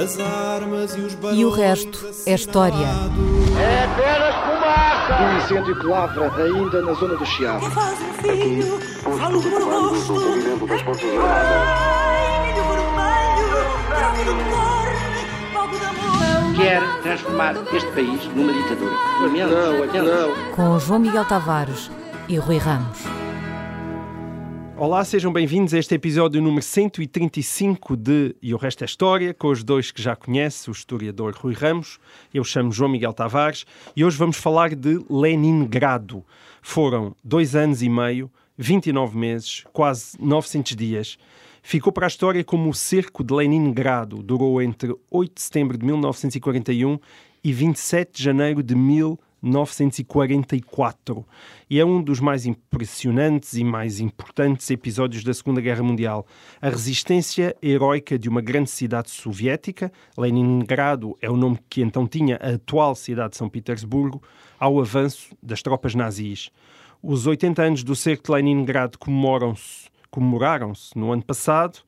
As armas e os E o resto é história. É apenas fumaça! Um incêndio que lavra ainda na zona do Chiado. faz um filho, falo do rosto. Ai, milho vermelho, grave do. Quer transformar este país numa ditadura. Não, lamento. não. Com João Miguel Tavares e Rui Ramos. Olá, sejam bem-vindos a este episódio número 135 de E o Resto é História, com os dois que já conhece, o historiador Rui Ramos, eu chamo João Miguel Tavares, e hoje vamos falar de Leningrado. Foram dois anos e meio, 29 meses, quase 900 dias. Ficou para a história como o cerco de Leningrado durou entre 8 de setembro de 1941 e 27 de janeiro de 1944 e é um dos mais impressionantes e mais importantes episódios da Segunda Guerra Mundial. A resistência heroica de uma grande cidade soviética, Leningrado é o nome que então tinha a atual cidade de São Petersburgo, ao avanço das tropas nazis. Os 80 anos do cerco de Leningrado comemoram-se comemoraram-se no ano passado,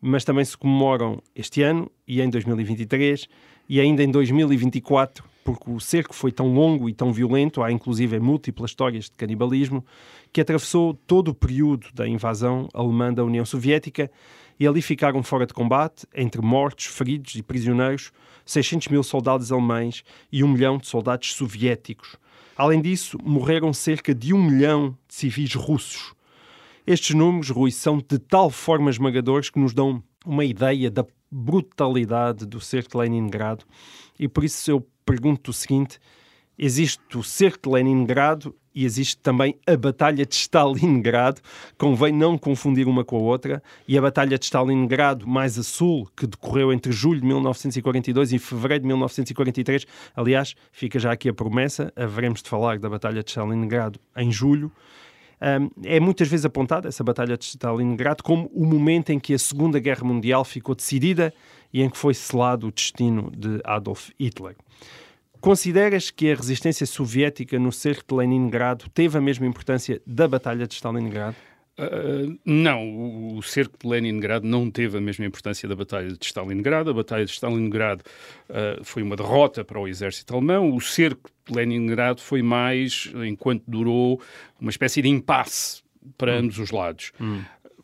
mas também se comemoram este ano e em 2023 e ainda em 2024, porque o cerco foi tão longo e tão violento, há inclusive múltiplas histórias de canibalismo, que atravessou todo o período da invasão alemã da União Soviética e ali ficaram fora de combate, entre mortos, feridos e prisioneiros, 600 mil soldados alemães e um milhão de soldados soviéticos. Além disso, morreram cerca de um milhão de civis russos. Estes números, Rui, são de tal forma esmagadores que nos dão uma ideia da brutalidade do cerco de Leningrado. E por isso eu pergunto o seguinte: existe o cerco de Leningrado e existe também a Batalha de Stalingrado. Convém não confundir uma com a outra. E a Batalha de Stalingrado, mais a sul, que decorreu entre julho de 1942 e fevereiro de 1943. Aliás, fica já aqui a promessa: haveremos de falar da Batalha de Stalingrado em julho. Um, é muitas vezes apontada essa batalha de Stalingrado como o momento em que a Segunda Guerra Mundial ficou decidida e em que foi selado o destino de Adolf Hitler. Consideras que a resistência soviética no cerco de Leningrado teve a mesma importância da batalha de Stalingrado? Uh, não, o, cerco de Leningrado não teve a mesma importância da Batalha de Stalingrado. A Batalha de Stalingrado uh, foi uma derrota para o exército alemão. O cerco de Leningrado foi mais, enquanto durou, uma espécie de impasse para Hum. ambos os lados.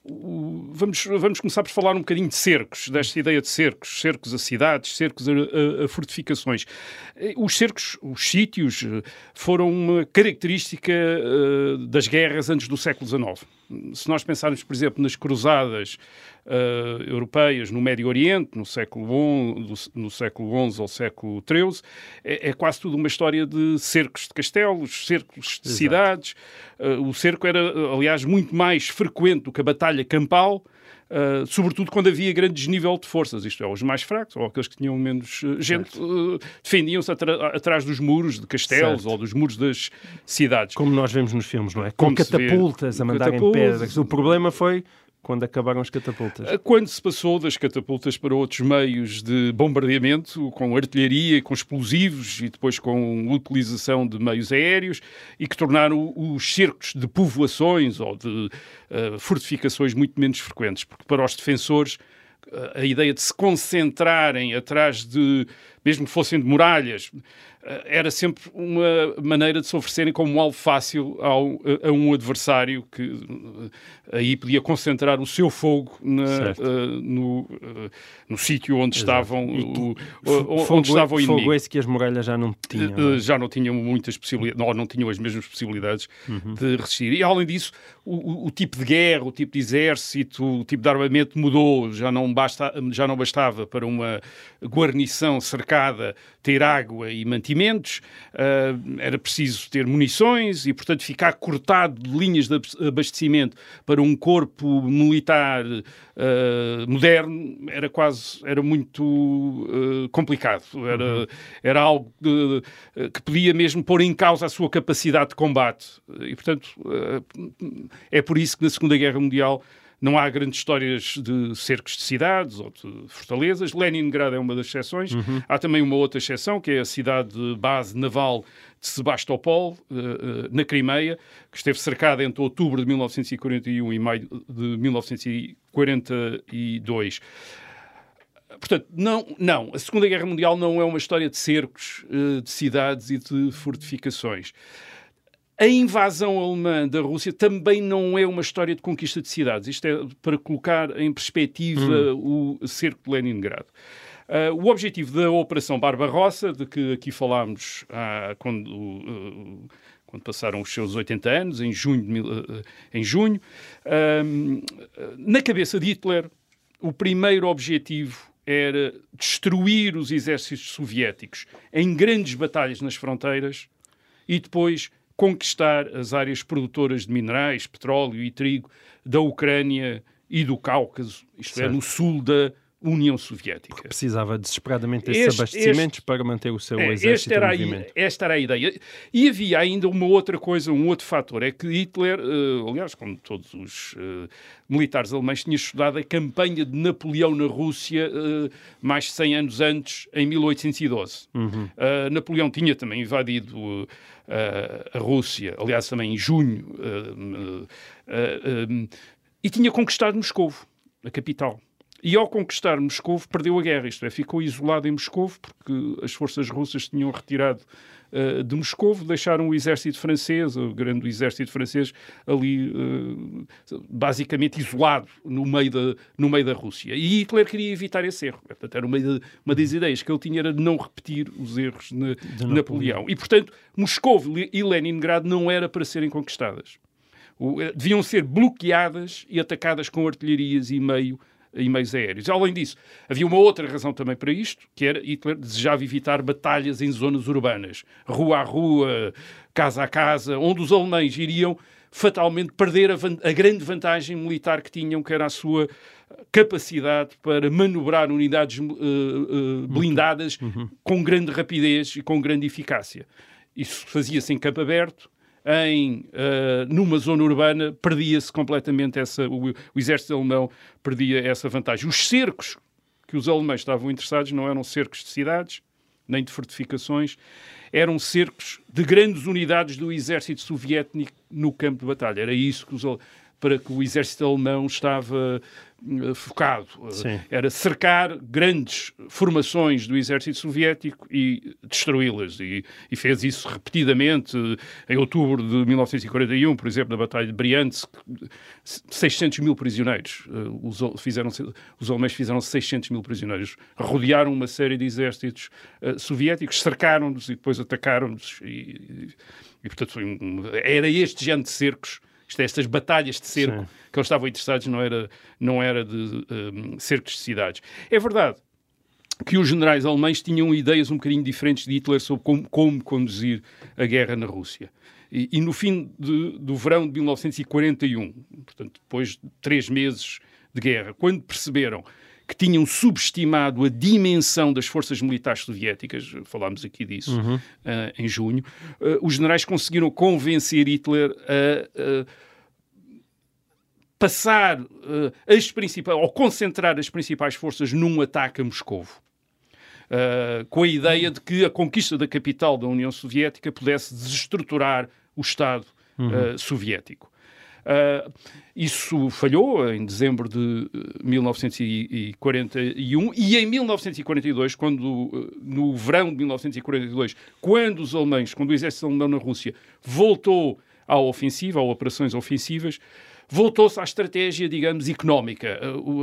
Vamos, vamos começar por falar um bocadinho de cercos, desta ideia de cercos, cercos a cidades, cercos a, a- a fortificações. Os cercos, os sítios, foram uma característica eh, das guerras antes do século XIX. Se nós pensarmos, por exemplo, nas cruzadas eh, europeias no Médio Oriente, no século XI, no século XI ao século XIII, é, é quase tudo uma história de cercos de castelos, cercos de cidades. Eh, o cerco era, aliás, muito mais frequente do que a batalha campal, Uh, sobretudo quando havia grande desnível de forças, isto é, os mais fracos ou aqueles que tinham menos uh, gente, uh, defendiam-se atrás dos muros de castelos Certo. ou dos muros das cidades. Como nós vemos nos filmes, não é? Com Como catapultas a mandarem pedras. O problema foi quando acabaram as catapultas. Uh, Quando se passou das catapultas para outros meios de bombardeamento, com artilharia, com explosivos e depois com utilização de meios aéreos, e que tornaram os cercos de povoações ou de uh, fortificações muito menos frequentes, porque para os defensores uh, a ideia de se concentrarem atrás de, mesmo que fossem de muralhas, era sempre uma maneira de se oferecerem como um alvo fácil ao, a, a um adversário que uh, aí podia concentrar o seu fogo na- uh, no, uh, no sítio onde estavam E o, que- o- Fogo- onde estava o fogo inimigo. esse que as muralhas já não tinham. Uh, não já não tinham muitas possibilidades, ou não tinham as mesmas possibilidades Uhum. de resistir. E além disso, o, o- tipo de guerra, o tipo de exército, o tipo de armamento mudou. Já não, basta, já não bastava para uma guarnição cercada ter água e mantimentos, uh, era preciso ter munições e, portanto, ficar cortado de linhas de ab- abastecimento para um corpo militar uh, moderno era quase, era muito uh, complicado. Era, era algo que podia mesmo pôr em causa a sua capacidade de combate. E, portanto, é por isso que na Segunda Guerra Mundial não há grandes histórias de cercos de cidades ou de fortalezas. Leningrado é uma das exceções. Há também uma outra exceção, que é a cidade de base naval de Sebastopol, eh, eh, na Crimeia, que esteve cercada entre outubro de 1941 e maio de 1942. Portanto, não, não, a Segunda Guerra Mundial não é uma história de cercos, de cidades e de fortificações. A invasão alemã da Rússia também não é uma história de conquista de cidades. Isto é para colocar em perspectiva hum. o cerco de Leningrado. Uh, o objetivo da Operação Barbarossa, de que aqui falámos quando, uh, quando, passaram os seus 80 anos, em junho, uh, em junho na cabeça de Hitler, o primeiro objetivo era destruir os exércitos soviéticos em grandes batalhas nas fronteiras e depois conquistar as áreas produtoras de minerais, petróleo e trigo da Ucrânia e do Cáucaso, isto certo. é, no sul da União Soviética. Porque precisava desesperadamente desses este, abastecimentos este, para manter o seu é, exército era em movimento. A, esta era a ideia. E havia ainda uma outra coisa, um outro fator, é que Hitler, uh, aliás, como todos os uh, militares alemães, tinha estudado a campanha de Napoleão na Rússia uh, mais de 100 anos antes, em 1812. Uhum. Napoleão tinha também invadido a Rússia, aliás, também em junho, e tinha conquistado Moscou, a capital. E ao conquistar Moscou, perdeu a guerra, isto é, ficou isolado em Moscou, porque as forças russas tinham retirado uh, de Moscou, deixaram o exército francês, o grande exército francês, ali uh, basicamente isolado no meio, da, no meio da Rússia. E Hitler queria evitar esse erro. Portanto, era uma, uma das ideias que ele tinha era de não repetir os erros de, de Napoleão. Napoleão. E, portanto, Moscou e Leningrado não era para serem conquistadas. O, eh, deviam ser bloqueadas e atacadas com artilharias e meio e meios aéreos. Além disso, havia uma outra razão também para isto, que era Hitler desejava evitar batalhas em zonas urbanas, rua a rua, casa a casa, onde os alemães iriam fatalmente perder a, a grande vantagem militar que tinham, que era a sua capacidade para manobrar unidades uh, uh, blindadas uhum. com grande rapidez e com grande eficácia. Isso fazia-se em campo aberto, em, uh, numa zona urbana, perdia-se completamente essa. O, o, exército alemão perdia essa vantagem. Os cercos que os alemães estavam interessados não eram cercos de cidades, nem de fortificações, eram cercos de grandes unidades do exército soviético no campo de batalha. Era isso que os, para que o exército alemão estava focado. Sim. Era cercar grandes formações do exército soviético e destruí-las. E, e, fez isso repetidamente. Em outubro de 1941, por exemplo, na Batalha de Briansk, 600 mil prisioneiros. Os, fizeram, os alemães fizeram 600 mil prisioneiros. Rodearam uma série de exércitos uh, soviéticos, cercaram-nos e depois atacaram-nos. E, e, e, portanto, um, era este género de cercos isto é, estas batalhas de cerco Sim. que eles estavam interessados não era, não era de um, cercos de cidades. É verdade que os generais alemães tinham ideias um bocadinho diferentes de Hitler sobre como, como conduzir a guerra na Rússia. E, e no fim de, do verão de 1941, portanto, depois de três meses de guerra, quando perceberam que tinham subestimado a dimensão das forças militares soviéticas, falámos aqui disso uhum. uh, em junho, uh, os generais conseguiram convencer Hitler a. passar uh, as principais, ou concentrar as principais forças num ataque a Moscou. Uh, com a ideia de que a conquista da capital da União Soviética pudesse desestruturar o Estado uh, soviético. Uh, isso falhou em dezembro de 1941 eh, e em 1942, quando eh, no verão de 1942, quando os alemães, quando o exército alemão na Rússia voltou à ofensiva, a operações ofensivas, voltou-se à estratégia, digamos, económica.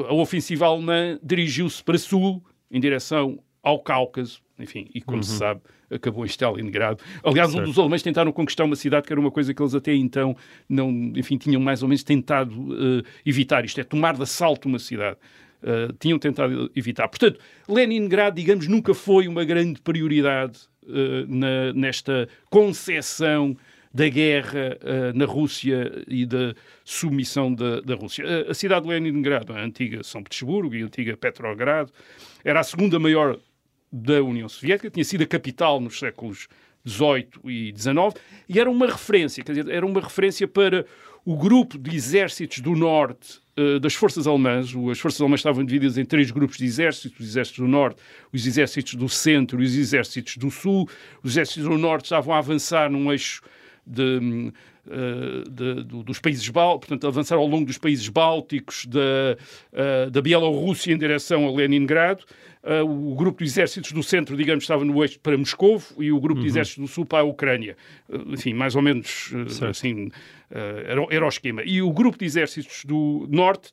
A ofensiva alemã dirigiu-se para sul, em direção ao Cáucaso, enfim, e como uhum. se sabe, acabou em Stalingrado. Aliás, certo. um dos alemães tentaram conquistar uma cidade que era uma coisa que eles até então não, enfim, tinham mais ou menos tentado uh, evitar. Isto é, tomar de assalto uma cidade. Uh, tinham tentado evitar. Portanto, Leningrado, digamos, nunca foi uma grande prioridade uh, na, nesta concepção da guerra uh, na Rússia e da submissão da, da Rússia. A, a, cidade de Leningrado, a antiga São Petersburgo e a antiga Petrogrado, era a segunda maior da União Soviética, tinha sido a capital nos séculos XVIII e XIX, e era uma referência, quer dizer, era uma referência para o grupo de exércitos do Norte uh, das forças alemãs. As forças alemãs estavam divididas em três grupos de exércitos: os exércitos do Norte, os exércitos do Centro e os exércitos do Sul. Os exércitos do Norte estavam a avançar num eixo de, uh, de, do, dos países bálticos, portanto, avançar ao longo dos países bálticos, da, uh, da Bielorrússia em direção a Leningrado. Uh, o grupo de exércitos do centro, digamos, estava no eixo para Moscou e o grupo uhum. de exércitos do sul para a Ucrânia. enfim, mais ou menos assim, era, era o esquema. E o grupo de exércitos do norte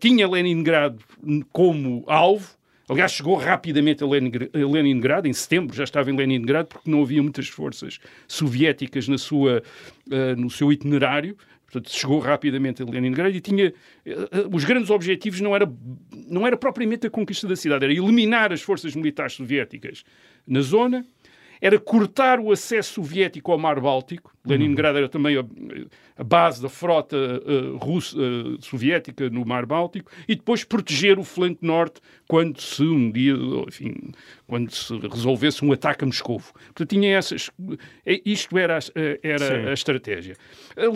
tinha Leningrado como alvo, Aliás, chegou rapidamente a Leningrado, em setembro já estava em Leningrado, porque não havia muitas forças soviéticas na sua, uh, no seu itinerário. Portanto, chegou rapidamente a Leningrado e tinha. Uh, os grandes objetivos não era, não era propriamente a conquista da cidade, era eliminar as forças militares soviéticas na zona era cortar o acesso soviético ao Mar Báltico. Leningrado era também a, a base da frota uh, russa, uh, soviética no Mar Báltico e depois proteger o flanco norte quando se um dia, enfim, quando se resolvesse um ataque a Moscou. Portanto, tinha essas. É, isto era, era a estratégia.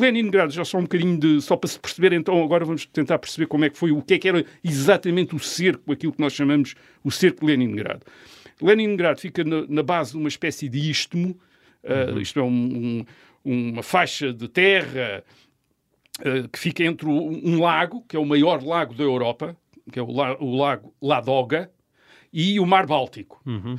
Leningrado, já só um bocadinho de. só para se perceber, então agora vamos tentar perceber como é que foi, o que é que era exatamente o cerco, aquilo que nós chamamos o cerco de Leningrado. Leningrado fica na, na base de uma espécie de istmo, uh, isto é um, um, uma faixa de terra uh, que fica entre um lago, que é o maior lago da Europa, que é o, la, o lago Ladoga, e o Mar Báltico. Uhum. Uh,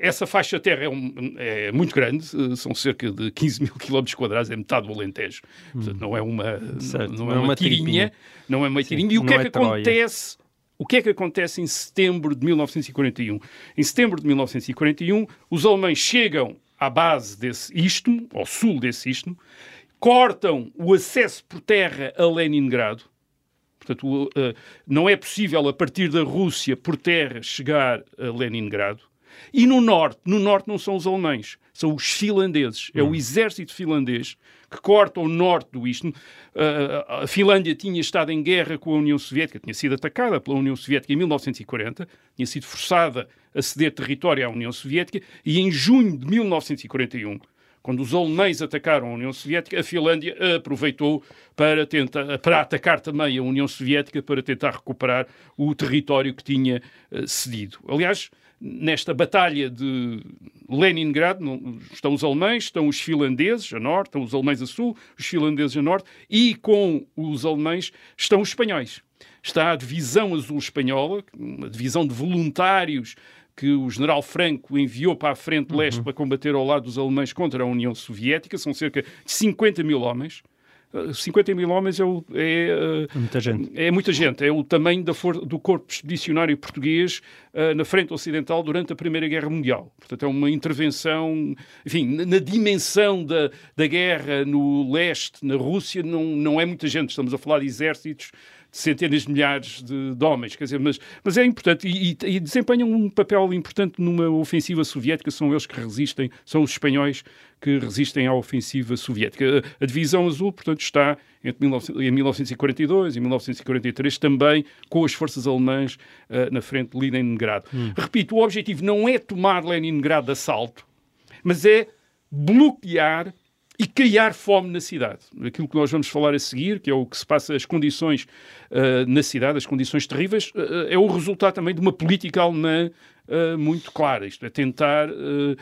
essa faixa de terra é, um, é muito grande, uh, são cerca de 15 mil quilómetros quadrados, é metade do Alentejo. Uhum. Portanto, não é uma, não, não, é, é uma tirinha, não é uma tirinha. E o que é que é acontece o que é que acontece em setembro de 1941? Em setembro de 1941, os alemães chegam à base desse istmo, ao sul desse istmo, cortam o acesso por terra a Leningrado. Portanto, não é possível, a partir da Rússia, por terra, chegar a Leningrado. E no norte, no norte não são os alemães, são os finlandeses. É o hum. exército finlandês que corta o norte do Istmo. Uh, a Finlândia tinha estado em guerra com a União Soviética, tinha sido atacada pela União Soviética em 1940, tinha sido forçada a ceder território à União Soviética, e em junho de 1941, quando os alemães atacaram a União Soviética, a Finlândia aproveitou para, tentar, para atacar também a União Soviética para tentar recuperar o território que tinha uh, cedido. Aliás, nesta batalha de Leningrado estão os alemães, estão os finlandeses a norte, estão os alemães a sul, os finlandeses a norte, e com os alemães estão os espanhóis. Está a divisão azul espanhola, uma divisão de voluntários que o general Franco enviou para a frente leste uhum. para combater ao lado dos alemães contra a União Soviética. São cerca de 50 mil homens. 50 mil homens é, o, é, é, muita gente. É muita gente. É o tamanho da for, do corpo expedicionário português uh, na frente ocidental durante a Primeira Guerra Mundial. Portanto, é uma intervenção, enfim, na, na, dimensão da, da guerra no leste, na Rússia, não, não é muita gente. Estamos a falar de exércitos centenas de milhares de, de, homens, quer dizer, mas, mas é importante e, e, desempenham um papel importante numa ofensiva soviética, são eles que resistem, são os espanhóis que resistem à ofensiva soviética. A, a Divisão Azul, portanto, está entre 19, em 1942 e 1943 também com as forças alemãs uh, na frente de Leningrado. Hum. Repito, o objetivo não é tomar Leningrado de assalto, mas é bloquear e criar fome na cidade. Aquilo que nós vamos falar a seguir, que é o que se passa, as condições uh, na cidade, as condições terríveis, uh, é o resultado também de uma política alemã uh, muito clara. Isto é tentar uh,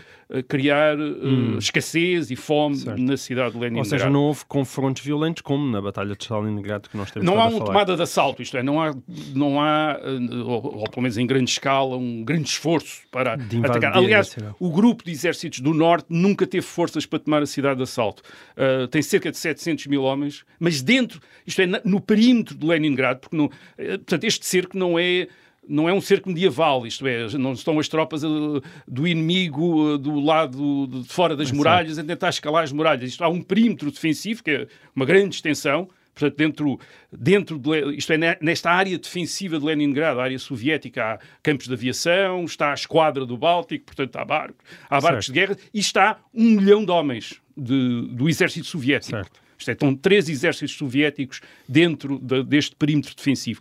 criar hum. escassez e fome certo. na cidade de Leningrado. Ou seja, não houve confrontos violentos como na Batalha de Stalingrado que nós temos Não há uma tomada de assalto, isto é, não há, não há ou, ou, pelo menos em grande escala, um grande esforço para atacar. Aliás, o grupo de exércitos do Norte nunca teve forças para tomar a cidade de assalto. Uh, tem cerca de 700 mil homens, mas dentro, isto é, no perímetro de Leningrado, porque não, portanto, este cerco não é não é um cerco medieval, isto é, não estão as tropas uh, do inimigo uh, do lado de fora das é muralhas a tentar escalar as muralhas. Isto há um perímetro defensivo, que é uma grande extensão, portanto, dentro, dentro de, isto é, nesta área defensiva de Leningrado, a área soviética, há campos de aviação, está a esquadra do Báltico, portanto, há, barco, há barcos certo. de guerra, e está um milhão de homens de, do exército soviético. Certo. Isto é, estão três exércitos soviéticos dentro de, deste perímetro defensivo.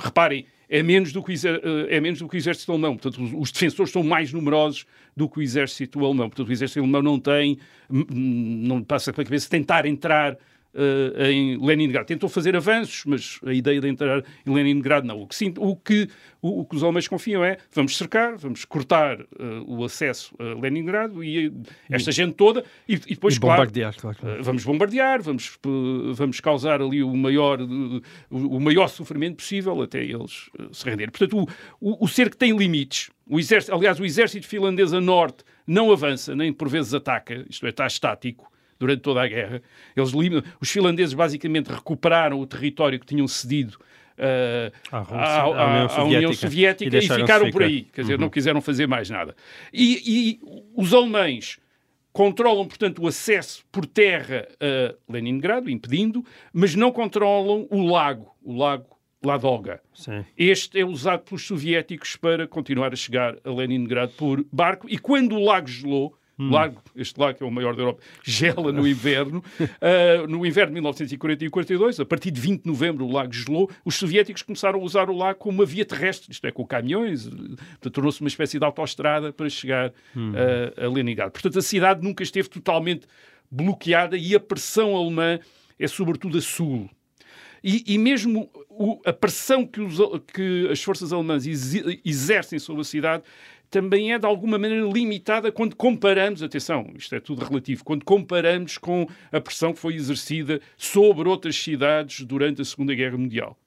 Reparem, é menos do que, eh, é menos do que o exército alemão. Portanto, os, defensores são mais numerosos do que o exército alemão. Portanto, o exército alemão não tem, não passa pela cabeça tentar entrar uh, em Leningrado. Tentou fazer avanços, mas a ideia de entrar em Leningrado não. O que, sim, o que, o, o que os alemães confiam é vamos cercar, vamos cortar uh, o acesso a Leningrado e esta e, gente toda e, e depois, e bombardear, claro, claro. Uh, vamos bombardear, vamos, vamos causar ali o maior, o, maior sofrimento possível até eles se renderem. Portanto, o, o, o cerco tem limites. O exército, aliás, o exército finlandês a norte não avança, nem por vezes ataca, isto é, está estático durante toda a guerra. Eles, os finlandeses basicamente recuperaram o território que tinham cedido uh, à, à, à, à, União Soviética, e, e ficaram por aí. Quer dizer, uhum. não quiseram fazer mais nada. E, e, os alemães controlam, portanto, o acesso por terra a Leningrado, impedindo, mas não controlam o lago, o lago Ladoga. Sim. Este é usado pelos soviéticos para continuar a chegar a Leningrado por barco e quando o lago gelou, Hum. Lago, este lago que é o maior da Europa, gela no inverno. uh, no inverno de 1940 e 42, a partir de 20 de novembro, o lago gelou. Os soviéticos começaram a usar o lago como uma via terrestre, isto é, com caminhões. Tornou-se uma espécie de autoestrada para chegar hum. uh, a Leningrado. Portanto, a cidade nunca esteve totalmente bloqueada e a pressão alemã é sobretudo a sul. E, e mesmo o, a pressão que, os, que, as forças alemãs exercem sobre a cidade também é de alguma maneira limitada quando comparamos, atenção, isto é tudo relativo, quando comparamos com a pressão que foi exercida sobre outras cidades durante a Segunda Guerra Mundial.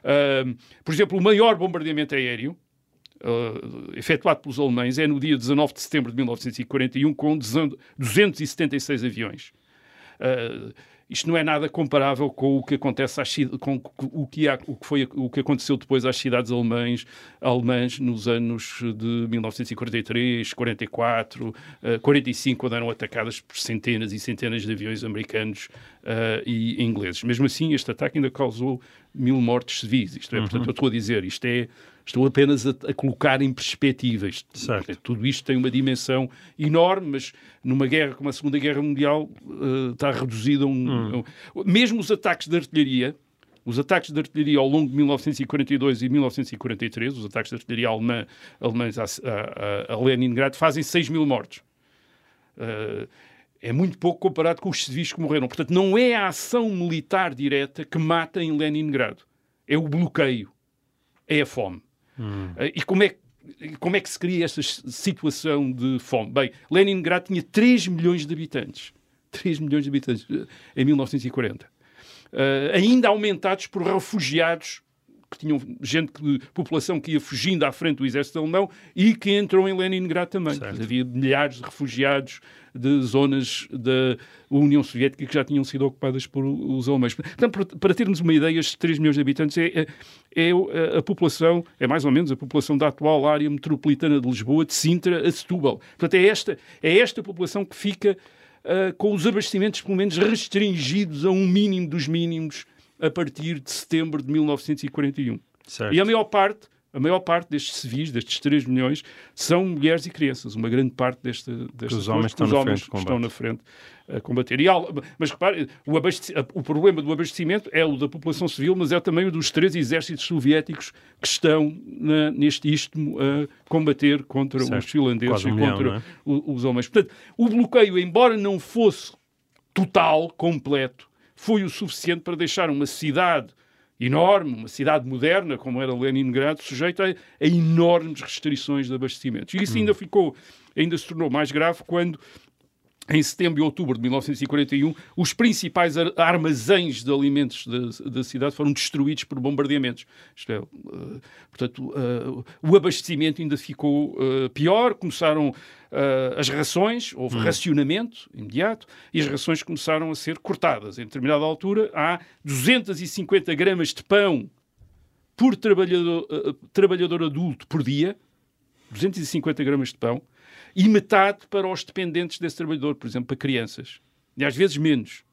Uh, por exemplo, o maior bombardeamento aéreo uh, efetuado pelos alemães é no dia 19 de setembro de 1941 com 276 aviões. Uh, isto não é nada comparável com o que acontece às, com o que, há, o que foi o que aconteceu depois às cidades alemãs, alemãs nos anos de 1943, 44, uh, 45, quando eram atacadas por centenas e centenas de aviões americanos uh, e ingleses. Mesmo assim, este ataque ainda causou mil mortes civis. Isto é, uhum. portanto, eu estou a dizer, isto é Estou apenas a, a colocar em perspectiva. Isto, tudo isto tem uma dimensão enorme, mas numa guerra como a Segunda Guerra Mundial uh, está reduzido a um, hum. um, Mesmo os ataques de artilharia, os ataques de artilharia ao longo de 1942 e 1943, os ataques de artilharia alemã, alemães a, a, a Leningrado, fazem 6 mil mortos. Uh, é muito pouco comparado com os civis que morreram. Portanto, não é a ação militar direta que mata em Leningrado. É o bloqueio. É a fome. Hum. E como é, como é que se cria esta situação de fome? Bem, Leningrado tinha 3 milhões de habitantes. 3 milhões de habitantes eh, em 1940. Uh, eh, ainda aumentados por refugiados que tinham gente, população que ia fugindo à frente do exército alemão e que entrou em Leningrado também. Havia milhares de refugiados de zonas da União Soviética que já tinham sido ocupadas por os alemães. Portanto, para termos uma ideia, estes 3 milhões de habitantes é, é, é, a população, é mais ou menos a população da atual área metropolitana de Lisboa, de Sintra a Setúbal. Portanto, é esta, é esta população que fica uh, com os abastecimentos, pelo menos, restringidos a um mínimo dos mínimos a partir de setembro de 1941. Certo. E a maior parte a maior parte destes civis, destes 3 milhões, são mulheres e crianças. Uma grande parte deste, destes os homens, estão, os na homens estão na frente a combater. E, mas repare, o, o, problema do abastecimento é o da população civil, mas é também o dos três exércitos soviéticos que estão na, neste istmo a combater contra certo. os finlandeses e contra milhão, é? os homens. Portanto, o bloqueio, embora não fosse total, completo, foi o suficiente para deixar uma cidade enorme, uma cidade moderna como era Leningrado, sujeita a, a enormes restrições de abastecimentos. E isso hum. ainda ficou, ainda se tornou mais grave quando em setembro e outubro de 1941, os principais armazéns de alimentos da, da cidade foram destruídos por bombardeamentos. Isto é, uh, portanto, uh, o abastecimento ainda ficou uh, pior, começaram as rações, houve hum. racionamento imediato, e as rações começaram a ser cortadas. Em determinada altura, há 250 gramas de pão por trabalhador, trabalhador adulto por dia, 250 gramas de pão, e metade para os dependentes desse trabalhador, por exemplo, para crianças. E às vezes menos.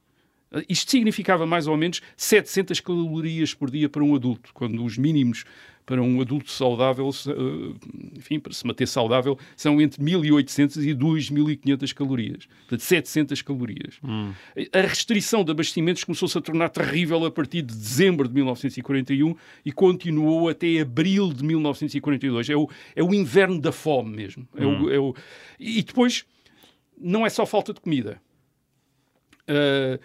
Isto significava mais ou menos 700 calorias por dia para um adulto, quando os mínimos para um adulto saudável, eh, enfim, para se manter saudável, são entre 1.800 e 2.500 calorias. Portanto, 700 calorias. Hum. A restrição de abastecimentos começou-se a tornar terrível a partir de dezembro de 1941 e continuou até abril de 1942. É o, é o inverno da fome mesmo. É hum. o, é o... E depois, não é só falta de comida. Uh,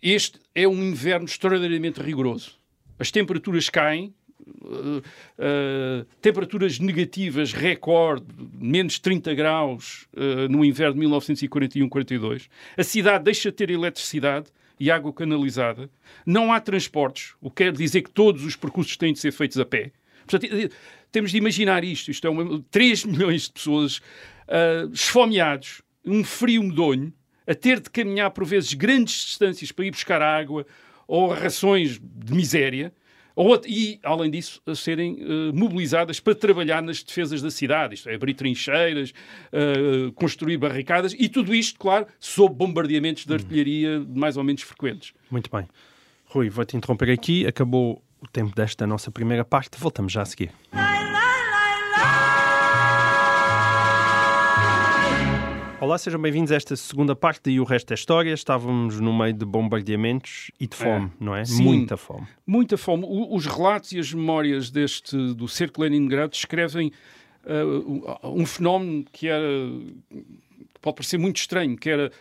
este é um inverno extraordinariamente rigoroso. As temperaturas caem, uh, uh, temperaturas negativas, recorde, menos 30 graus uh, no inverno de 1941-42. A cidade deixa de ter eletricidade e água canalizada. Não há transportes, o que quer dizer que todos os percursos têm de ser feitos a pé. Portanto, temos de imaginar isto. Isto é uma, 3 milhões de pessoas esfomeados, um frio medonho, a ter de caminhar por vezes grandes distâncias para ir buscar água ou rações de miséria, ou, e, além disso, serem uh, mobilizadas para trabalhar nas defesas da cidade, isto é, abrir trincheiras, uh, construir barricadas, e tudo isto, claro, sob bombardeamentos de artilharia mais ou menos frequentes. Muito bem. Rui, vou-te interromper aqui. Acabou o tempo desta nossa primeira parte. Voltamos já a seguir. Olá, sejam bem-vindos a esta segunda parte e o resto da história. Estávamos no meio de bombardeamentos e de fome, é. não é? Sim, Muita fome. Muita fome. O, os relatos e as memórias deste do cerco de Leningrado descrevem uh, um fenómeno que era pode parecer muito estranho, que era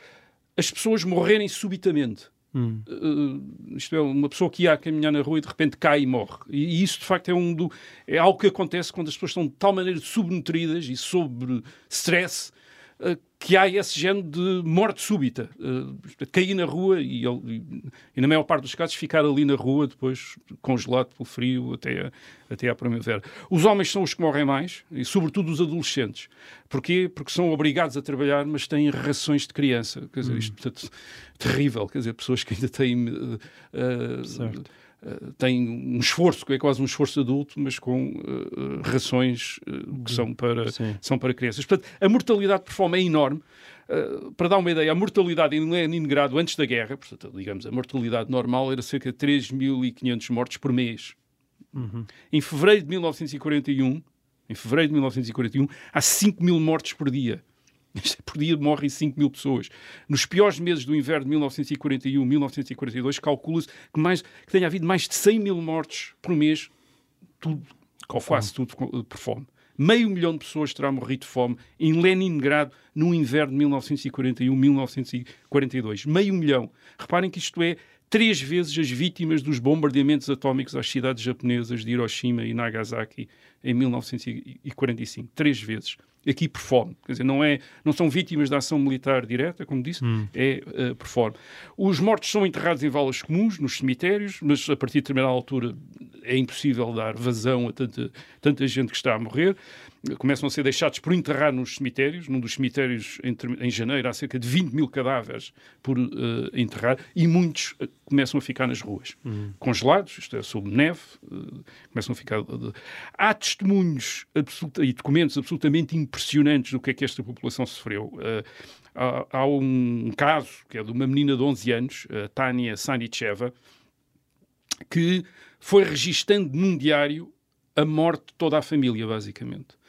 as pessoas morrerem subitamente. Hum. Uh, isto é, uma pessoa que ia a caminhar na rua e de repente cai e morre. E, e isso, de facto, é, um do, é algo que acontece quando as pessoas estão de tal maneira subnutridas e sob stress uh, que há esse género de morte súbita. Uh, cair na rua e, e, na maior parte dos casos, ficar ali na rua, depois congelado pelo frio até, até à primavera. Os homens são os que morrem mais, e sobretudo os adolescentes. Porquê? Porque são obrigados a trabalhar, mas têm rações de criança. Quer dizer, isto é terrível. Quer dizer, pessoas que ainda têm. Uh, uh, Uh, tem um esforço, que é quase um esforço adulto, mas com uh, rações uh, que são para, são para crianças. Portanto, a mortalidade por fome é enorme. para dar uma ideia, a mortalidade em Leningrado antes da guerra, portanto, digamos, a mortalidade normal era cerca de 3.500 mortes por mês. Uhum. Em fevereiro de 1941, em fevereiro de 1941, há 5 mil mortes por dia. Por dia morrem 5 mil pessoas. Nos piores meses do inverno de 1941, 1942, calcula-se que, mais, que tenha havido mais de 100 mil mortes por mês, tudo, quase tudo por fome. Meio milhão de pessoas terá morrido de fome em Leningrado no inverno de 1941-1942. Meio milhão. Reparem que isto é três vezes as vítimas dos bombardeamentos atómicos às cidades japonesas de Hiroshima e Nagasaki em 1945. Três vezes aqui por fome. Quer dizer, não, é, não são vítimas da ação militar direta, como disse, hum. é uh, por fome. Os mortos são enterrados em valas comuns, nos cemitérios, mas a partir de determinada altura é impossível dar vazão a tanta, tanta gente que está a morrer começam a ser deixados por enterrar nos cemitérios. Num dos cemitérios, em, em janeiro, há cerca de 20 mil cadáveres por uh, enterrar e muitos uh, começam a ficar nas ruas, uhum. congelados, isto é, sob neve, começam a ficar. há testemunhos e documentos absolutamente impressionantes do que é que esta população sofreu. Há, há, um caso que é de uma menina de 11 anos, a Tânia Sanicheva, que foi registando num diário a morte de toda a família, basicamente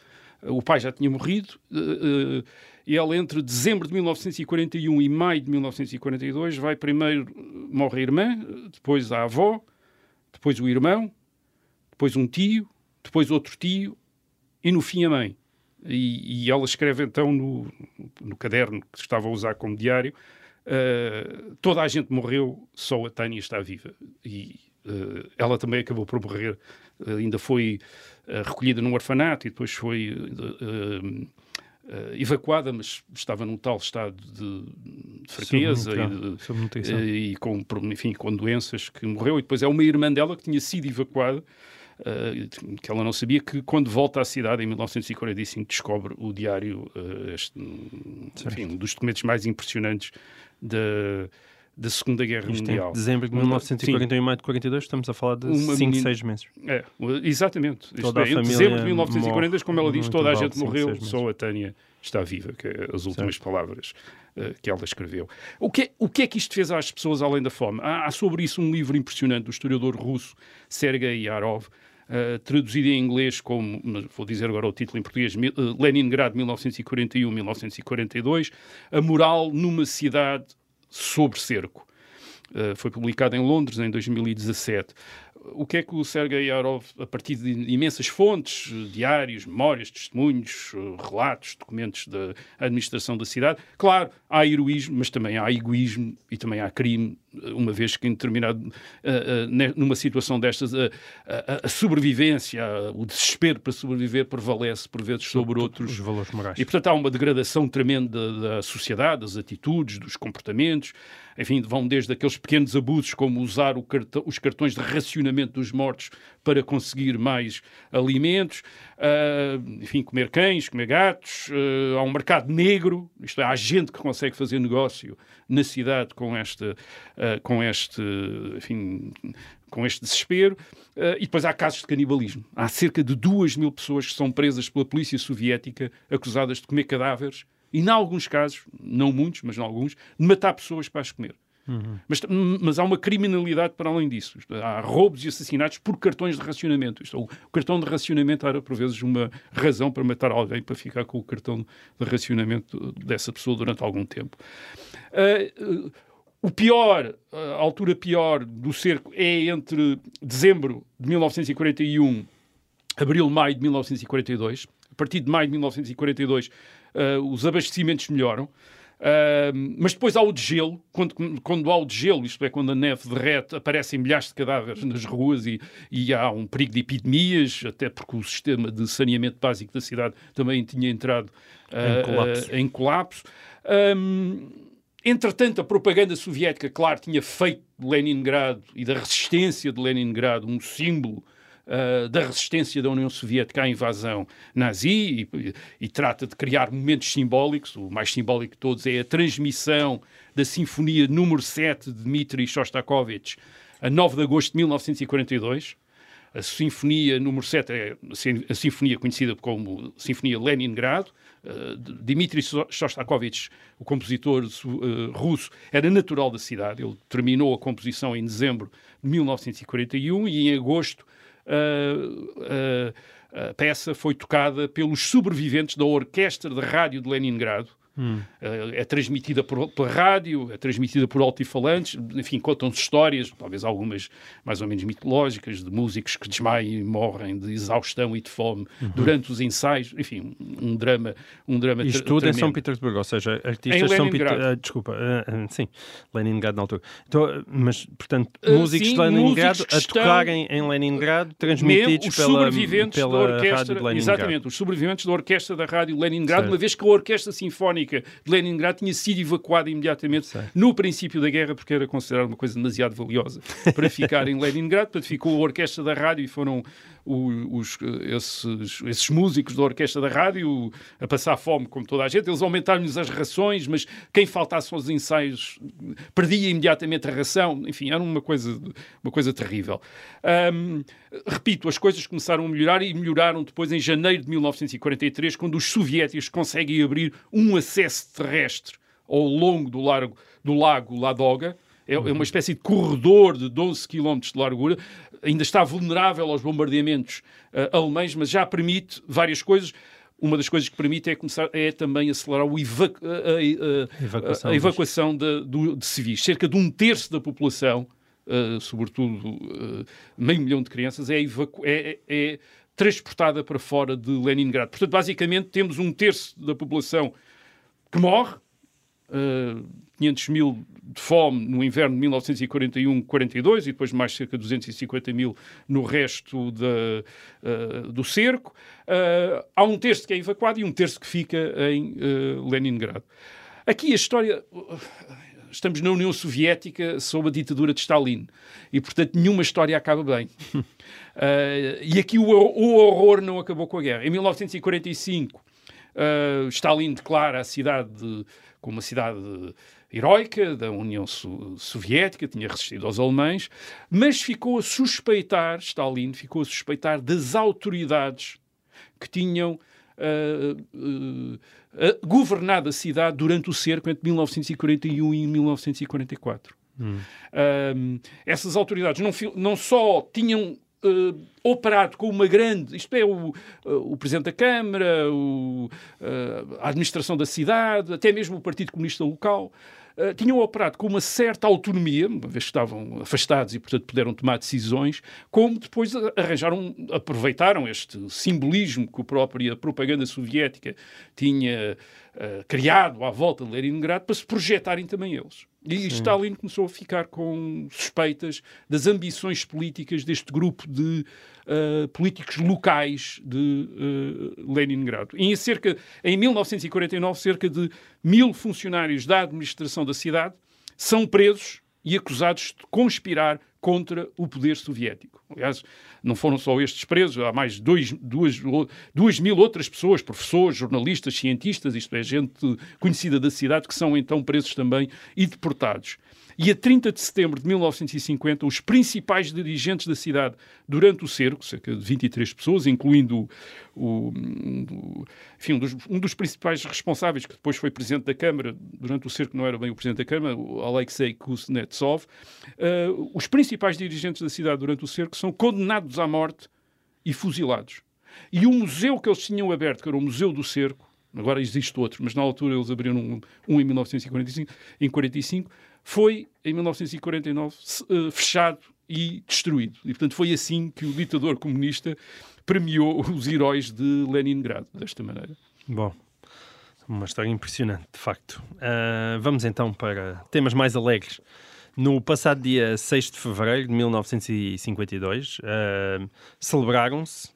o pai já tinha morrido, uh, e ela entre dezembro de 1941 e maio de 1942 vai primeiro morre a irmã, depois a avó, depois o irmão, depois um tio, depois outro tio e no fim a mãe. E, e ela escreve então no, no, caderno que estava a usar como diário: uh, toda a gente morreu, só a Tânia está viva. E uh, ela também acabou por morrer, uh, ainda foi recolhida num orfanato e depois foi evacuada, mas estava num tal estado de, de fraqueza e, de, e, com, enfim, com doenças que morreu. E depois é uma irmã dela que tinha sido evacuada, que ela não sabia, que quando volta à cidade em 1945 descobre o diário, este, enfim, um dos documentos mais impressionantes da da Segunda Guerra Isto Mundial. Em dezembro de 1941 e maio de 42, estamos a falar de 5, 6 meses. É, exatamente. Isto é, em dezembro de 1942, como ela diz, toda a gente morreu, só a Tânia está viva, que é as últimas certo. palavras uh, que ela escreveu. O que, é, o que é que isto fez às pessoas além da fome? Há, há sobre isso um livro impressionante do historiador russo Sergei Yarov, Uh, traduzido em inglês como, vou dizer agora o título em português, uh, Leningrado 1941-1942, A Moral numa Cidade sobre cerco. Uh, foi publicado em Londres em 2017. O que é que o Sergei Yarov, a partir de imensas fontes, diários, memórias, testemunhos, relatos, documentos da administração da cidade, claro, há heroísmo, mas também há egoísmo e também há crime, uma vez que em determinado, uh, uh, numa situação destas, uh, a sobrevivência, o desespero para sobreviver prevalece por vezes sobre outros. Os valores morais. E, portanto, há uma degradação tremenda da sociedade, das atitudes, dos comportamentos, enfim, vão desde aqueles pequenos abusos como usar cartão, os cartões de racionamento dos mortos para conseguir mais alimentos, uh, enfim, comer cães, comer gatos, uh, há um mercado negro, isto é, há gente que consegue fazer negócio na cidade com, esta, uh, com este, enfim, com este desespero. Uh, e depois há casos de canibalismo. Há cerca de duas mil pessoas que são presas pela polícia soviética acusadas de comer cadáveres e, em alguns casos, não muitos, mas em alguns, de matar pessoas para as comer. Uhum. Mas, mas, há uma criminalidade para além disso. Há roubos e assassinatos por cartões de racionamento. Isto, o cartão de racionamento era, por vezes, uma razão para matar alguém, para ficar com o cartão de racionamento dessa pessoa durante algum tempo. Uh, uh, o pior, a altura pior do cerco é entre dezembro de 1941 abril, maio de 1942. A partir de maio de 1942 uh, os abastecimentos melhoram. Uh, mas depois há o degelo, quando, quando há o degelo, isto é, quando a neve derrete, aparecem milhares de cadáveres nas ruas e, e há um perigo de epidemias, até porque o sistema de saneamento básico da cidade também tinha entrado uh, em colapso. Uh, em colapso. Um, entretanto, a propaganda soviética, claro, tinha feito de Leningrado e da resistência de Leningrado um símbolo uh, da resistência da União Soviética à invasão nazi e, e, trata de criar momentos simbólicos. O mais simbólico de todos é a transmissão da Sinfonia número 7 de Dmitri Shostakovich a 9 de agosto de 1942. A Sinfonia número 7 é a Sinfonia conhecida como Sinfonia Leningrado. Uh, Dmitri Shostakovich, o compositor uh, russo, era natural da cidade. Ele terminou a composição em dezembro de 1941 e em agosto a peça foi tocada pelos sobreviventes da Orquestra de Rádio de Leningrado, Hum. É transmitida por, pela rádio, é transmitida por altifalantes, enfim, contam-se histórias, talvez algumas mais ou menos mitológicas, de músicos que desmaiam e morrem de exaustão e de fome uhum. durante os ensaios, enfim, um drama um drama Isto tudo em São Petersburgo, ou seja, artistas São Petersburgo, uh, desculpa, uh, sim, Leningrado na altura. Então, mas, portanto, músicos sim, de Leningrado músicos a tocarem em Leningrado, transmitidos pela, pela Rádio de Leningrado. Exatamente, os sobreviventes da Orquestra da Rádio Leningrado, certo. uma vez que a Orquestra Sinfónica de Leningrado tinha sido evacuada imediatamente Sei. no princípio da guerra, porque era considerada uma coisa demasiado valiosa para ficar em Leningrado. Portanto, ficou a orquestra da rádio e foram os, esses, esses, músicos da orquestra da rádio a passar fome, como toda a gente. Eles aumentaram-lhes as rações, mas quem faltasse aos ensaios perdia imediatamente a ração. Enfim, era uma coisa, uma coisa terrível. Um, repito, as coisas começaram a melhorar e melhoraram depois em janeiro de 1943, quando os soviéticos conseguem abrir um acesso terrestre ao longo do, largo, do lago Ladoga. É, é uma espécie de corredor de 12 km de largura ainda está vulnerável aos bombardeamentos uh, alemães, mas já permite várias coisas. Uma das coisas que permite é, começar, é também acelerar o evacu a, a, a, evacuação, a evacuação de, de, de, civis. Cerca de um terço da população, uh, sobretudo uh, meio milhão de crianças, é, é, é transportada para fora de Leningrado. Portanto, basicamente, temos um terço da população que morre, uh, 500 mil de fome no inverno de 1941-42 e depois mais cerca de 250 mil no resto de, uh, do cerco. Uh, há um terço que é evacuado e um terço que fica em uh, Leningrado. Aqui a história. Estamos na União Soviética sob a ditadura de Stalin e, portanto, nenhuma história acaba bem. e aqui o, o horror não acabou com a guerra. Em 1945, Stalin declara a cidade como uma cidade heroica da União Soviética, tinha resistido aos alemães, mas ficou a suspeitar, Stalin ficou a suspeitar das autoridades que tinham uh, uh, governado a cidade durante o cerco entre 1941 e 1944. Hum. essas autoridades não, não só tinham Uh, operado com uma grande, isto é, o, uh, o Presidente da Câmara, o, uh, a administração da cidade, até mesmo o Partido Comunista local, uh, tinham operado com uma certa autonomia, uma vez que estavam afastados e, portanto, puderam tomar decisões, como depois arranjaram, aproveitaram este simbolismo que a própria propaganda soviética tinha uh, criado à volta de Leningrado para se projetarem também eles. E Sim. Stalin começou a ficar com suspeitas das ambições políticas deste grupo de uh, políticos locais de uh, Leningrado. Em, cerca, em 1949, cerca de mil funcionários da administração da cidade são presos e acusados de conspirar contra o poder soviético. Aliás, não foram só estes presos, há mais dois, duas, duas mil outras pessoas, professores, jornalistas, cientistas, isto é, gente conhecida da cidade, que são então presos também e deportados. E a 30 de setembro de 1950, os principais dirigentes da cidade durante o cerco, cerca de 23 pessoas, incluindo o, o enfim, um, dos, um, dos, principais responsáveis, que depois foi presidente da Câmara, durante o cerco não era bem o presidente da Câmara, o Alexei Kuznetsov, uh, os principais dirigentes da cidade durante o cerco são condenados à morte e fuzilados. E o museu que eles tinham aberto, que era o Museu do Cerco, agora existe outro, mas na altura eles abriram um, um em 1945, em 45, foi, em 1949, eh, fechado e destruído. E, portanto, foi assim que o ditador comunista premiou os heróis de Leningrado, desta maneira. Bom, uma história impressionante, de facto. Uh, vamos então para temas mais alegres. No passado dia 6 de fevereiro de 1952, uh, celebraram-se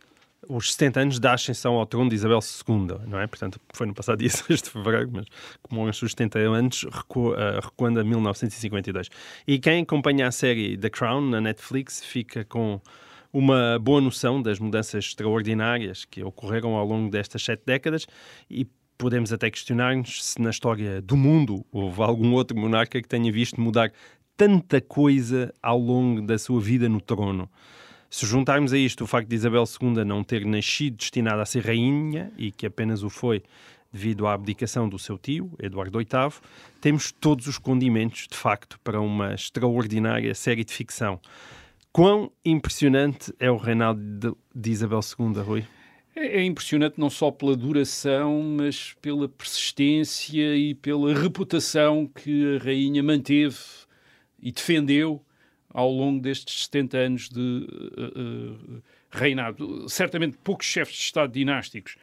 os 70 anos da ascensão ao trono de Isabel II, não é? Portanto, foi no passado dia 6 de fevereiro, mas como os 70 anos, recu uh, recuando a 1952. E quem acompanha a série The Crown na Netflix fica com uma boa noção das mudanças extraordinárias que ocorreram ao longo destas sete décadas e podemos até questionar-nos se na história do mundo houve algum outro monarca que tenha visto mudar tanta coisa ao longo da sua vida no trono. Se juntarmos a isto o facto de Isabel II não ter nascido destinada a ser rainha e que apenas o foi devido à abdicação do seu tio, Eduardo VIII, temos todos os condimentos, de facto, para uma extraordinária série de ficção. Quão impressionante é o reinado de, Isabel II, Rui? É, é impressionante não só pela duração, mas pela persistência e pela reputação que a rainha manteve e defendeu ao longo destes 70 anos de uh, uh, reinado. Certamente poucos chefes de Estado dinásticos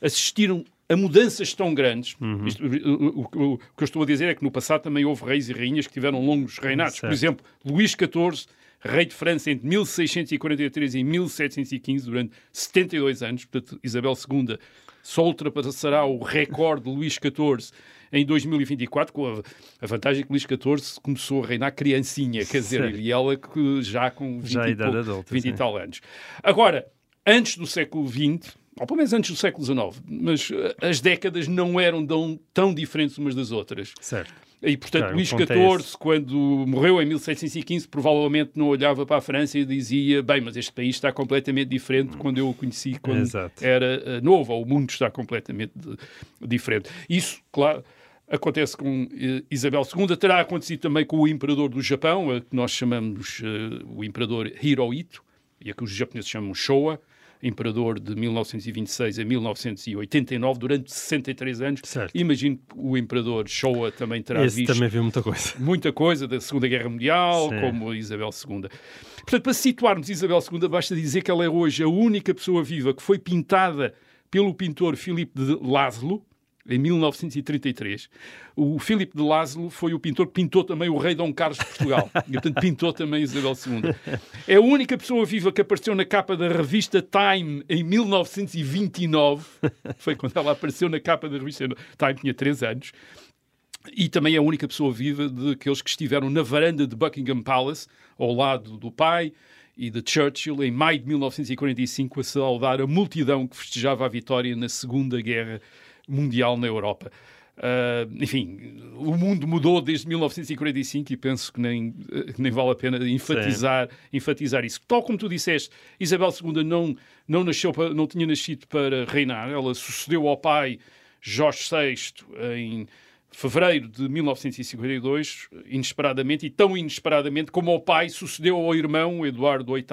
assistiram a mudanças tão grandes. Uhum. Isto, o, o, o, que eu estou a dizer é que no passado também houve reis e rainhas que tiveram longos reinados. Certo. Por exemplo, Luís XIV, rei de França entre 1643 e 1715, durante 72 anos. Portanto, Isabel II só ultrapassará o recorde de Luís XIV em 2024, com a, a vantagem que Luís XIV começou a reinar criancinha, quer dizer, e ela que já com 20, já e, pouco, adulta, 20 e tal anos. Agora, antes do século XX, ou pelo menos antes do século XIX, mas eh, as décadas não eram tão, tão diferentes umas das outras. Certo. E, portanto, claro, Luís XIV, quando morreu em 1715, provavelmente não olhava para a França e dizia: Bem, mas este país está completamente diferente quando eu o conheci, quando Exato. era uh, novo, ou o mundo está completamente de, diferente. Isso, claro. Acontece com uh, Isabel II, terá acontecido também com o imperador do Japão, a que nós chamamos uh, o imperador Hirohito, e a que os japoneses chamam Showa, imperador de 1926 a 1989, durante 63 anos. Certo. Imagino que o imperador Showa também terá Esse visto também viu muita coisa. Muita coisa da Segunda Guerra Mundial, Sim. como Isabel II. Portanto, para situarmos Isabel II, basta dizer que ela é hoje a única pessoa viva que foi pintada pelo pintor Filipe de Laszlo, em 1933. O Filipe de Lázaro foi o pintor que pintou também o rei Dom Carlos de Portugal. e, portanto, pintou também Isabel II. É a única pessoa viva que apareceu na capa da revista Time em 1929. Foi quando ela apareceu na capa da revista Time, tinha 3 anos. E também é a única pessoa viva daqueles que estiveram na varanda de Buckingham Palace, ao lado do pai, e de Churchill em maio de 1945 a saudar a multidão que festejava a vitória na Segunda Guerra mundial na Europa. Uh, enfim, o mundo mudou desde 1945 e penso que nem, nem vale a pena enfatizar, enfatizar isso. Tal como tu disseste, Isabel II não, não, nasceu para, não tinha nascido para reinar, ela sucedeu ao pai Jorge VI em fevereiro de 1952, inesperadamente, e tão inesperadamente como ao pai sucedeu ao irmão Eduardo VIII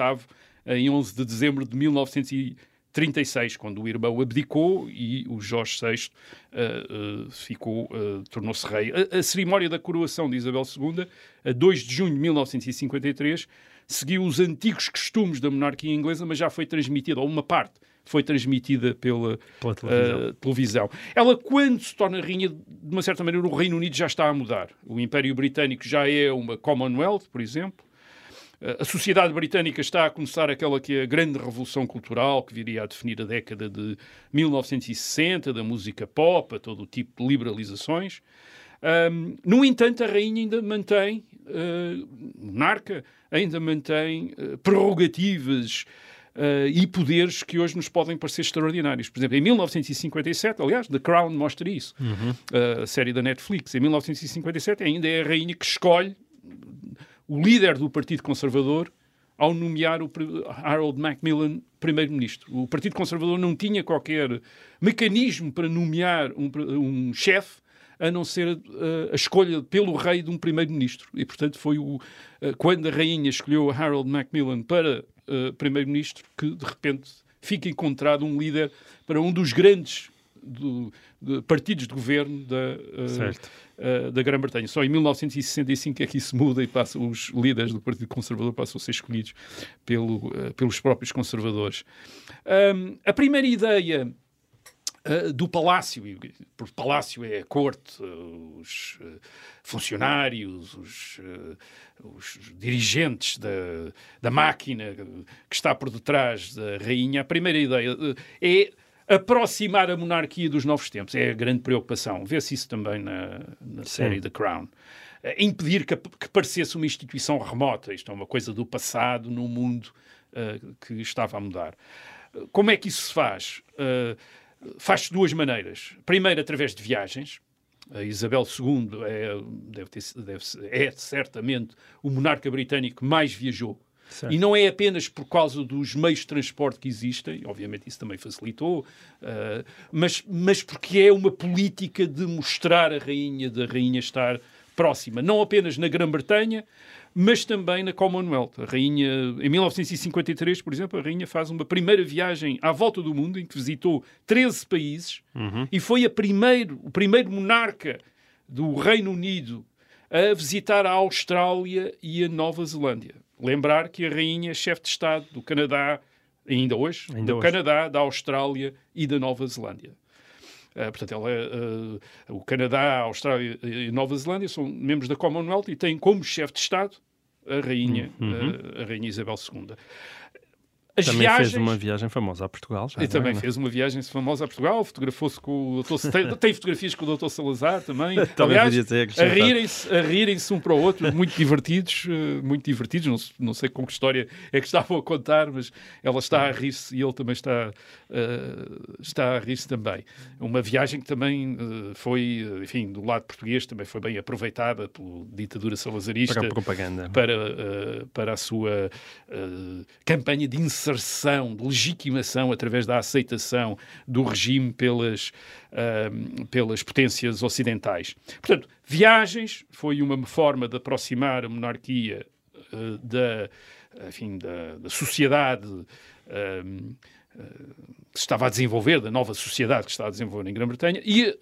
em 11 de dezembro de 1952. 36, quando o irmão abdicou e o Jorge VI uh, uh, ficou, uh, tornou-se rei. A, a, cerimónia da coroação de Isabel II, a 2 de junho de 1953, seguiu os antigos costumes da monarquia inglesa, mas já foi transmitida, ou uma parte foi transmitida pela, pela televisão. televisão. Ela, quando se torna rainha, de uma certa maneira, o Reino Unido já está a mudar. O Império Britânico já é uma Commonwealth, por exemplo. A sociedade britânica está a começar aquela que é a grande revolução cultural que viria a definir a década de 1960, da música pop, a todo o tipo de liberalizações. Um, no entanto, a rainha ainda mantém, uh, monarca, ainda mantém uh, prerrogativas uh, e poderes que hoje nos podem parecer extraordinários. Por exemplo, em 1957, aliás, The Crown mostra isso, uhum. a série da Netflix, em 1957 ainda é a rainha que escolhe o líder do Partido Conservador ao nomear o Harold Macmillan primeiro-ministro. O Partido Conservador não tinha qualquer mecanismo para nomear um, um chefe a não ser uh, a escolha pelo rei de um primeiro-ministro. E, portanto, foi o, uh, quando a rainha escolheu Harold Macmillan para uh, primeiro-ministro que, de repente, fica encontrado um líder para um dos grandes do, de partidos de governo da, uh, da Grã-Bretanha. Só em 1965 é que isso muda e passa, os líderes do Partido Conservador passam a ser escolhidos pelo, uh, pelos próprios conservadores. Um, a primeira ideia do palácio, por palácio é a corte, os funcionários, os, os dirigentes da, da máquina que está por detrás da rainha, a primeira ideia é aproximar a monarquia dos novos tempos. É a grande preocupação. Vê-se isso também na, na série The Crown. Uh, impedir que, que, parecesse uma instituição remota. Isto é uma coisa do passado no mundo uh, que estava a mudar. Uh, como é que isso se faz? Faz-se de duas maneiras. Primeiro, através de viagens. A Isabel II é, deve ter, deve, é certamente o monarca britânico que mais viajou Certo. E não é apenas por causa dos meios de transporte que existem, obviamente isso também facilitou, uh, mas, mas porque é uma política de mostrar a rainha, da rainha estar próxima, não apenas na Grã-Bretanha, mas também na Commonwealth. A rainha, em 1953, por exemplo, a rainha faz uma primeira viagem à volta do mundo, em que visitou 13 países, uhum. e foi a primeiro, o primeiro monarca do Reino Unido a visitar a Austrália e a Nova Zelândia. Lembrar que a rainha é chefe de Estado do Canadá, ainda hoje, ainda do hoje. Canadá, da Austrália e da Nova Zelândia. Uh, portanto, ela, uh, o Canadá, a Austrália e a Nova Zelândia são membros da Commonwealth e têm como chefe de Estado a rainha, uhum. uh, a rainha Isabel II. As também viagens... fez uma viagem famosa a Portugal. Já, e também é? fez uma viagem famosa a Portugal, fotografou-se com o doutor... tem, tem fotografias com o doutor Salazar também. também Aliás, a rirem-se rirem um para o outro, muito divertidos, eh, muito divertidos. Não, não sei com que história é que estavam a contar, mas ela está a rir-se e ele também está, uh, está a rir-se também. Uma viagem que também uh, foi, enfim, do lado português, também foi bem aproveitada pela ditadura salazarista. Para a propaganda. Para, uh, para a sua campanha de inserção inserção, de legitimação através da aceitação do regime pelas, uh, pelas potências ocidentais. Portanto, viagens foi uma forma de aproximar a monarquia uh, da, enfim, da, da sociedade uh, que estava a desenvolver, da nova sociedade que está a desenvolver em Grã-Bretanha, e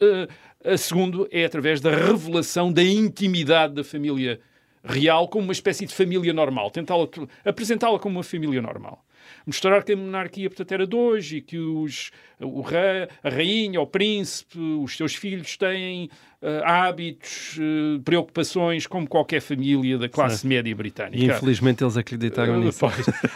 a segundo é através da revelação da intimidade da família real como uma espécie de família normal, tentá-la apresentá-la como uma família normal mostrar que a monarquia, portanto, era de hoje e que os, o rei, a rainha, o príncipe, os seus filhos têm uh, hábitos, uh, preocupações, como qualquer família da classe Sim. média britânica. E infelizmente eles acreditaram uh, nisso.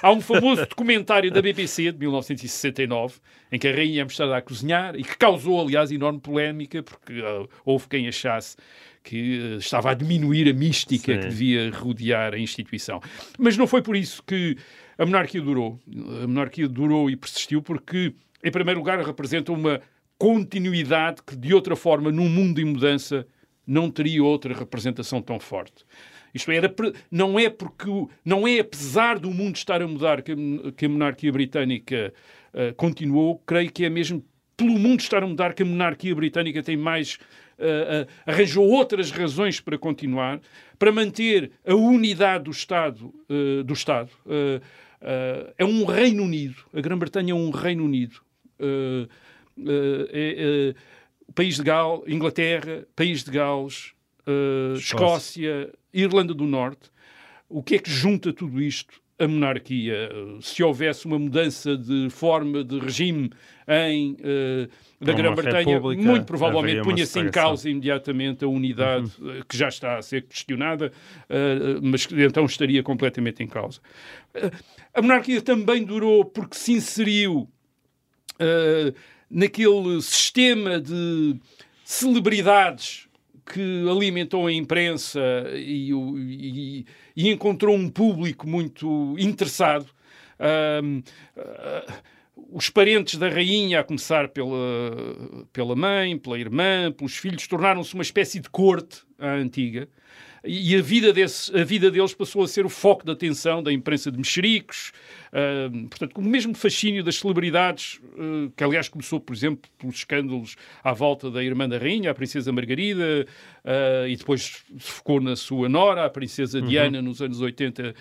Há um famoso documentário da BBC de 1969 em que a rainha é mostrada a cozinhar e que causou, aliás, enorme polémica porque houve quem achasse que estava a diminuir a mística Sim. que devia rodear a instituição. Mas não foi por isso que a monarquia durou. A monarquia durou e persistiu porque, em primeiro lugar, representa uma continuidade que, de outra forma, num mundo em mudança, não teria outra representação tão forte. Isto é, não é porque não é apesar do mundo estar a mudar que a, que a monarquia britânica uh, continuou, creio que é mesmo pelo mundo estar a mudar que a monarquia britânica tem mais arranjou outras razões para continuar, para manter a unidade do Estado, do Estado Uh, é um Reino Unido. A Grã-Bretanha é um Reino Unido. Uh, uh, é, País de Gales, Inglaterra, País de Gales, Escócia, Irlanda do Norte. O que é que junta tudo isto? A monarquia. Se houvesse uma mudança de forma de regime em da Grã-Bretanha, muito provavelmente punha-se em causa imediatamente a unidade uhum. que já está a ser questionada, mas que então estaria completamente em causa. A monarquia também durou porque se inseriu uh, naquele sistema de celebridades que alimentou a imprensa e, e, e encontrou um público muito interessado. Uh, os parentes da rainha, a começar pela, pela mãe, pela irmã, pelos filhos, tornaram-se uma espécie de corte à antiga e a vida, a vida deles passou a ser o foco de atenção da imprensa de mexericos, uh, portanto, o mesmo fascínio das celebridades, uh, que aliás começou, por exemplo, pelos escândalos à volta da irmã da rainha, a princesa Margarida, uh, e depois se focou na sua nora, a princesa uhum. Diana, nos anos 80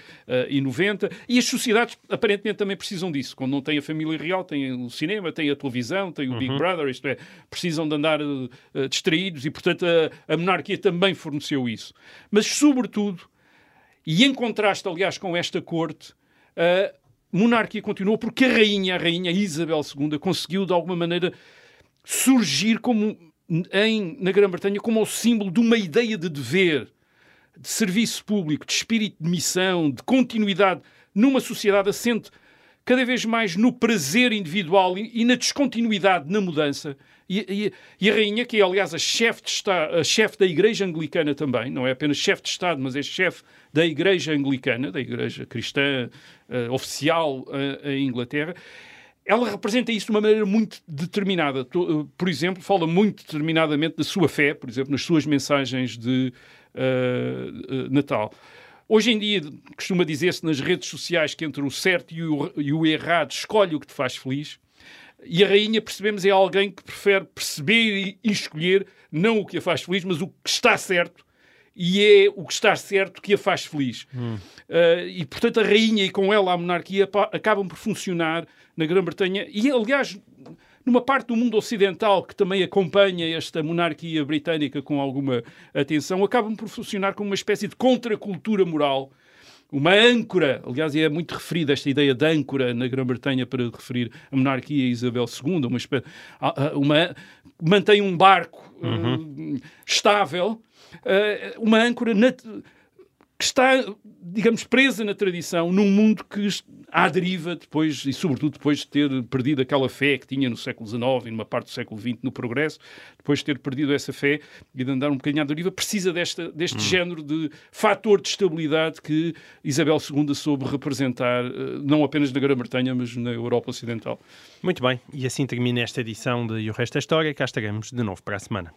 e 90, e as sociedades aparentemente também precisam disso, quando não têm a família real, têm o cinema, têm a televisão, têm o uhum. Big Brother, isto é, precisam de andar distraídos, e portanto a, a monarquia também forneceu isso. Mas, sobretudo, e em contraste, aliás, com esta corte, a monarquia continuou porque a rainha, a rainha Isabel II, conseguiu, de alguma maneira, surgir como em, na Grã-Bretanha como o símbolo de uma ideia de dever, de serviço público, de espírito de missão, de continuidade numa sociedade assente cada vez mais no prazer individual e, e na descontinuidade na mudança. E, e, e, a rainha, que é aliás a chefe chef da Igreja Anglicana também, não é apenas chefe de Estado, mas é chefe da Igreja Anglicana, da Igreja Cristã uh, oficial uh, em Inglaterra, ela representa isso de uma maneira muito determinada. Eh, por exemplo, fala muito determinadamente da sua fé, por exemplo, nas suas mensagens de uh, Natal. Hoje em dia, costuma dizer-se nas redes sociais que entre o certo e o, e o errado escolhe o que te faz feliz. E a rainha, percebemos, é alguém que prefere perceber e escolher não o que a faz feliz, mas o que está certo. E é o que está certo que a faz feliz. Hum. Uh, e, portanto, a rainha e com ela a monarquia acabam por funcionar na Grã-Bretanha. E, aliás, numa parte do mundo ocidental que também acompanha esta monarquia britânica com alguma atenção, acabam por funcionar como uma espécie de contracultura moral uma âncora, aliás, é muito referida esta ideia de âncora na Grã-Bretanha para referir a monarquia Isabel II, uma, uma mantém um barco uhum. uh, estável, uma âncora que está, digamos, presa na tradição num mundo que à deriva depois, e sobretudo depois de ter perdido aquela fé que tinha no século XIX e numa parte do século XX no progresso, depois de ter perdido essa fé e de andar um bocadinho à deriva, precisa desta, deste hum. género de fator de estabilidade que Isabel II soube representar, eh, não apenas na Grã-Bretanha, mas na Europa Ocidental. Muito bem, e assim termina esta edição de E o Resto da História. Cá estaremos de novo para a semana.